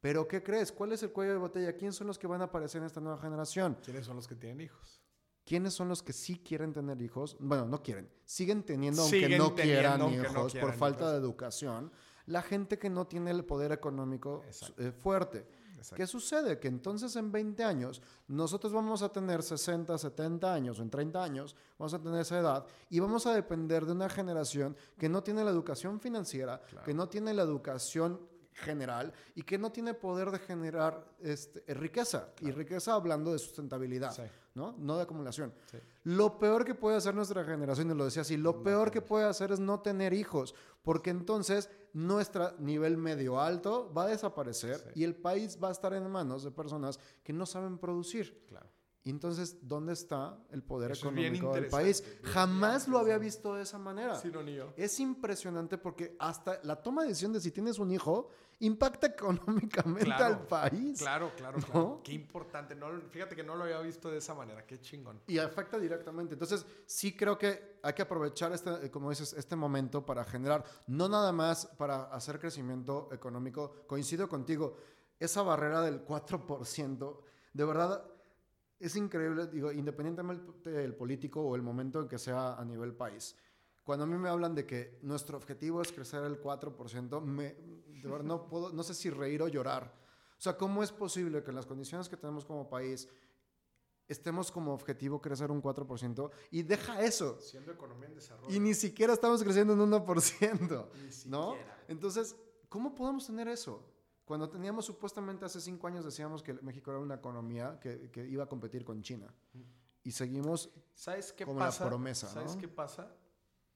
Pero ¿qué crees? ¿Cuál es el cuello de botella? ¿Quiénes son los que van a aparecer en esta nueva generación? ¿Quiénes son los que tienen hijos? ¿Quiénes son los que sí quieren tener hijos? Bueno, no quieren. Siguen teniendo, aunque no quieran hijos, por falta de educación la gente que no tiene el poder económico eh, fuerte. ¿Qué sucede? Que entonces en 20 años nosotros vamos a tener 60, 70 años en 30 años vamos a tener esa edad y vamos a depender de una generación que no tiene la educación financiera, que no tiene la educación general y que no tiene poder de generar este, riqueza. Y riqueza hablando de sustentabilidad, ¿no? No de acumulación. Lo peor que puede hacer nuestra generación, y lo decía así, lo peor que puede hacer es no tener hijos, porque entonces nuestro nivel medio alto va a desaparecer y el país va a estar en manos de personas que no saben producir. Claro. Entonces, ¿dónde está el poder económico del país? Jamás lo había visto de esa manera. Es impresionante porque hasta la toma de decisión de si tienes un hijo impacta [laughs] económicamente al país. Claro, claro, claro. Qué importante. No, fíjate que no lo había visto de esa manera. Qué chingón. Y afecta directamente. Entonces, sí creo que hay que aprovechar, este, eh, como dices, este momento para generar, no nada más para hacer crecimiento económico. Coincido contigo, esa barrera del 4%, de verdad... Es increíble, digo, independientemente del político o el momento en que sea a nivel país cuando a mí me hablan de que nuestro objetivo es crecer el 4%, me, no, puedo, no sé si reír o llorar. O sea, ¿cómo es posible que en las condiciones que tenemos como país estemos como objetivo crecer un 4%? Y deja eso. Siendo economía en desarrollo. Y ni siquiera estamos creciendo en un 1%. ¿No? Entonces, ¿cómo podemos tener eso? Cuando teníamos supuestamente hace cinco años decíamos que México era una economía que, que iba a competir con China. Y seguimos ¿Sabes qué como pasa? la promesa. ¿Sabes qué pasa?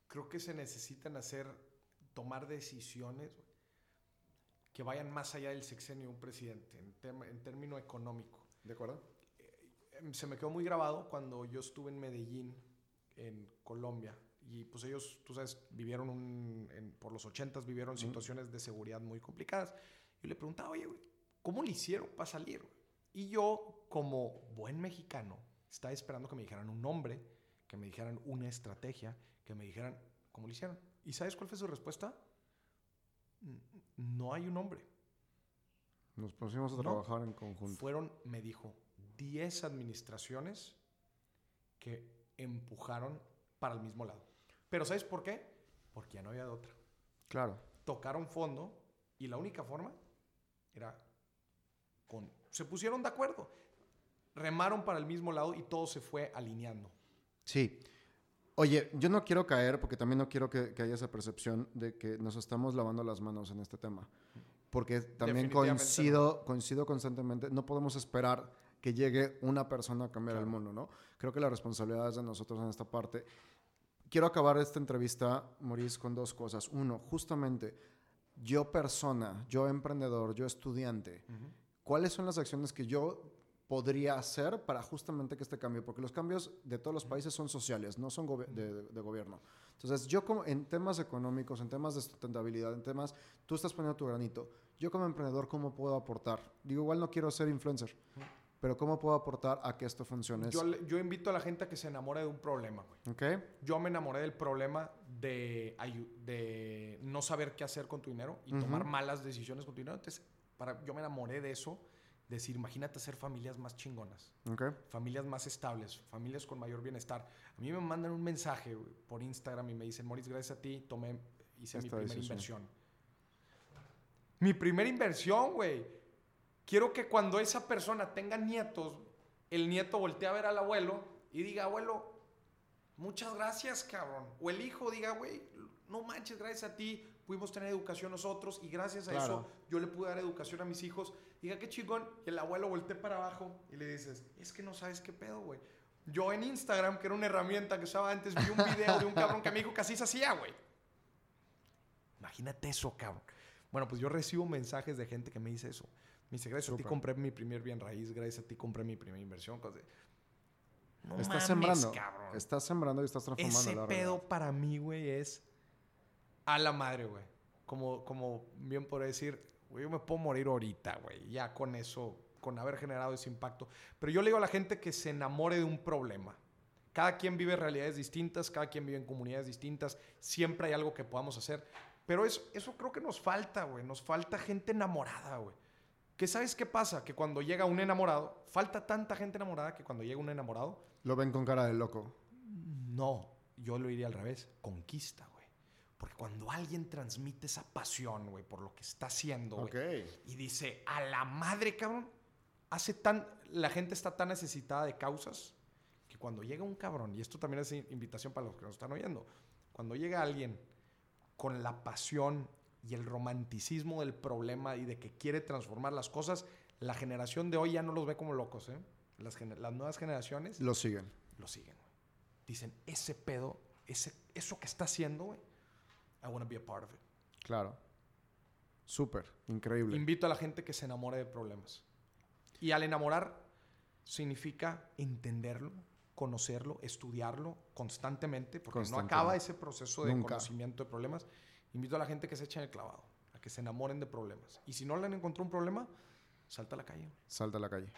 creo que se necesitan hacer, tomar decisiones que vayan más allá del sexenio de un presidente, en, tema, en término económico. ¿De acuerdo? Eh, se me quedó muy grabado cuando yo estuve en Medellín, en Colombia, y pues ellos, tú sabes, vivieron un, por los ochentas vivieron situaciones de seguridad muy complicadas. Yo le preguntaba, oye, ¿cómo le hicieron para salir? Y yo, como buen mexicano, estaba esperando que me dijeran un nombre, que me dijeran una estrategia, que me dijeran cómo lo hicieron. ¿Y sabes cuál fue su respuesta? No hay un nombre. Nos pusimos a trabajar en conjunto. Fueron, me dijo, 10 administraciones que empujaron para el mismo lado. Pero ¿sabes por qué? Porque ya no había de otra. Claro. Tocaron fondo y la única forma era con... Se pusieron de acuerdo. Remaron para el mismo lado y todo se fue alineando. Sí. Oye, yo no quiero caer porque también no quiero que, que haya esa percepción de que nos estamos lavando las manos en este tema porque también coincido, coincido constantemente, no podemos esperar que llegue una persona a cambiar el mundo, ¿no? Creo que la responsabilidad es de nosotros en esta parte. Quiero acabar esta entrevista, Maurice, con dos cosas. Uno, justamente, yo persona, yo emprendedor, yo estudiante, ¿cuáles son las acciones que yo podría hacer para justamente que este cambio? Porque los cambios de todos los países son sociales, no son de gobierno. Entonces, yo como en temas económicos, en temas de sustentabilidad, en temas, tú estás poniendo tu granito. Yo como emprendedor, ¿cómo puedo aportar? Digo, igual no quiero ser influencer, pero ¿cómo puedo aportar a que esto funcione? Yo, yo invito a la gente a que se enamore de un problema, güey. Okay. Yo me enamoré del problema de, de no saber qué hacer con tu dinero y tomar malas decisiones con tu dinero. Entonces, para, yo me enamoré de eso decir, imagínate hacer familias más chingonas, familias más estables, familias con mayor bienestar. A mí me mandan un mensaje por Instagram y me dicen, Moritz, gracias a ti, tomé, hice mi primera inversión. Mi primera inversión, güey. Quiero que cuando esa persona tenga nietos, el nieto voltee a ver al abuelo y diga, abuelo, muchas gracias, cabrón. O el hijo diga, güey, no manches, gracias a ti pudimos tener educación nosotros y gracias a eso yo le pude dar educación a mis hijos. Diga, qué chingón. Y el abuelo voltea para abajo y le dices, es que no sabes qué pedo, güey. Yo en Instagram, que era una herramienta que usaba antes, vi un video de un cabrón que me dijo que así se hacía, güey. Imagínate eso, cabrón. Bueno, pues yo recibo mensajes de gente que me dice eso. Me dice, gracias a ti compré mi primer bien raíz, gracias a ti compré mi primera inversión. No estás sembrando. Cabrón. Estás sembrando y estás transformando. Ese pedo para mí, güey, es a la madre, güey. Como, como bien por decir, güey, yo me puedo morir ahorita, güey. Ya con eso, con haber generado ese impacto. Pero yo le digo a la gente que se enamore de un problema. Cada quien vive realidades distintas, cada quien vive en comunidades distintas. Siempre hay algo que podamos hacer. Pero eso, eso creo que nos falta, güey. Nos falta gente enamorada, güey. ¿Qué sabes qué pasa? Que cuando llega un enamorado, falta tanta gente enamorada que cuando llega un enamorado... Lo ven con cara de loco. No, yo lo iría al revés. Conquista, porque cuando alguien transmite esa pasión, güey, por lo que está haciendo, güey, y dice, a la madre, cabrón, hace tan, la gente está tan necesitada de causas que cuando llega un cabrón, y esto también es invitación para los que nos están oyendo, cuando llega alguien con la pasión y el romanticismo del problema y de que quiere transformar las cosas, la generación de hoy ya no los ve como locos, ¿eh? Las, las nuevas generaciones... Lo siguen. Lo siguen, güey. Dicen, ese pedo, ese, eso que está haciendo, güey, I want to be a part of it. Claro. Súper, increíble. Invito a la gente que se enamore de problemas. Y al enamorar significa entenderlo, conocerlo, estudiarlo constantemente, porque no acaba ese proceso de conocimiento de problemas. Invito a la gente que se eche en el clavado, a que se enamoren de problemas. Y si no le han encontrado un problema, salta a la calle. Salta a la calle.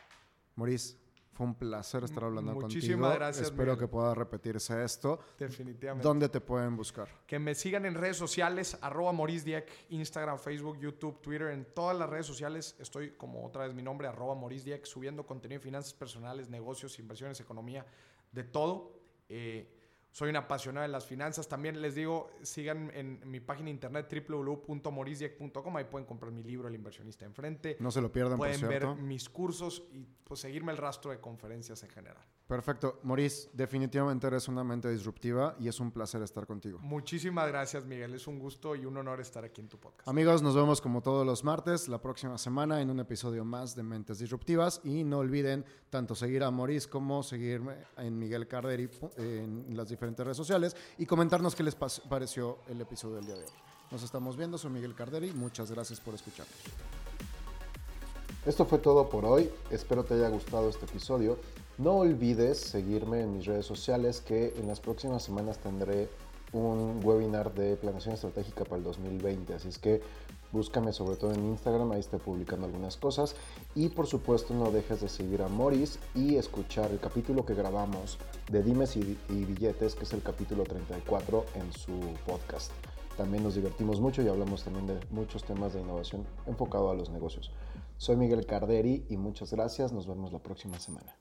Maurice, fue un placer estar hablando contigo. Muchísimas gracias. Espero que pueda repetirse esto. Definitivamente. ¿Dónde te pueden buscar? Que me sigan en redes sociales, arroba Dieck, Instagram, Facebook, YouTube, Twitter. En todas las redes sociales estoy como otra vez mi nombre, arroba Dieck, subiendo contenido de finanzas personales, negocios, inversiones, economía, de todo. Eh, soy un apasionado de las finanzas. También les digo, sigan en mi página internet www.morisdiek.com. Ahí pueden comprar mi libro El inversionista enfrente. No se lo pierdan, Pueden por ver mis cursos y pues, seguirme el rastro de conferencias en general. Perfecto. Maurice, definitivamente eres una mente disruptiva y es un placer estar contigo. Muchísimas gracias, Miguel. Es un gusto y un honor estar aquí en tu podcast. Amigos, nos vemos como todos los martes la próxima semana en un episodio más de Mentes Disruptivas. Y no olviden tanto seguir a Maurice como seguirme en Miguel Carderi en las diferentes redes sociales y comentarnos qué les pareció el episodio del día de hoy. Nos estamos viendo, soy Miguel Carderi. Muchas gracias por escucharnos. Esto fue todo por hoy. Espero te haya gustado este episodio. No olvides seguirme en mis redes sociales que en las próximas semanas tendré un webinar de planeación estratégica para el 2020. Así es que Búscame sobre todo en Instagram, ahí estoy publicando algunas cosas. Y por supuesto no dejes de seguir a Morris y escuchar el capítulo que grabamos de Dimes y, y Billetes, que es el capítulo 34 en su podcast. También nos divertimos mucho y hablamos también de muchos temas de innovación enfocado a los negocios. Soy Miguel Carderi y muchas gracias. Nos vemos la próxima semana.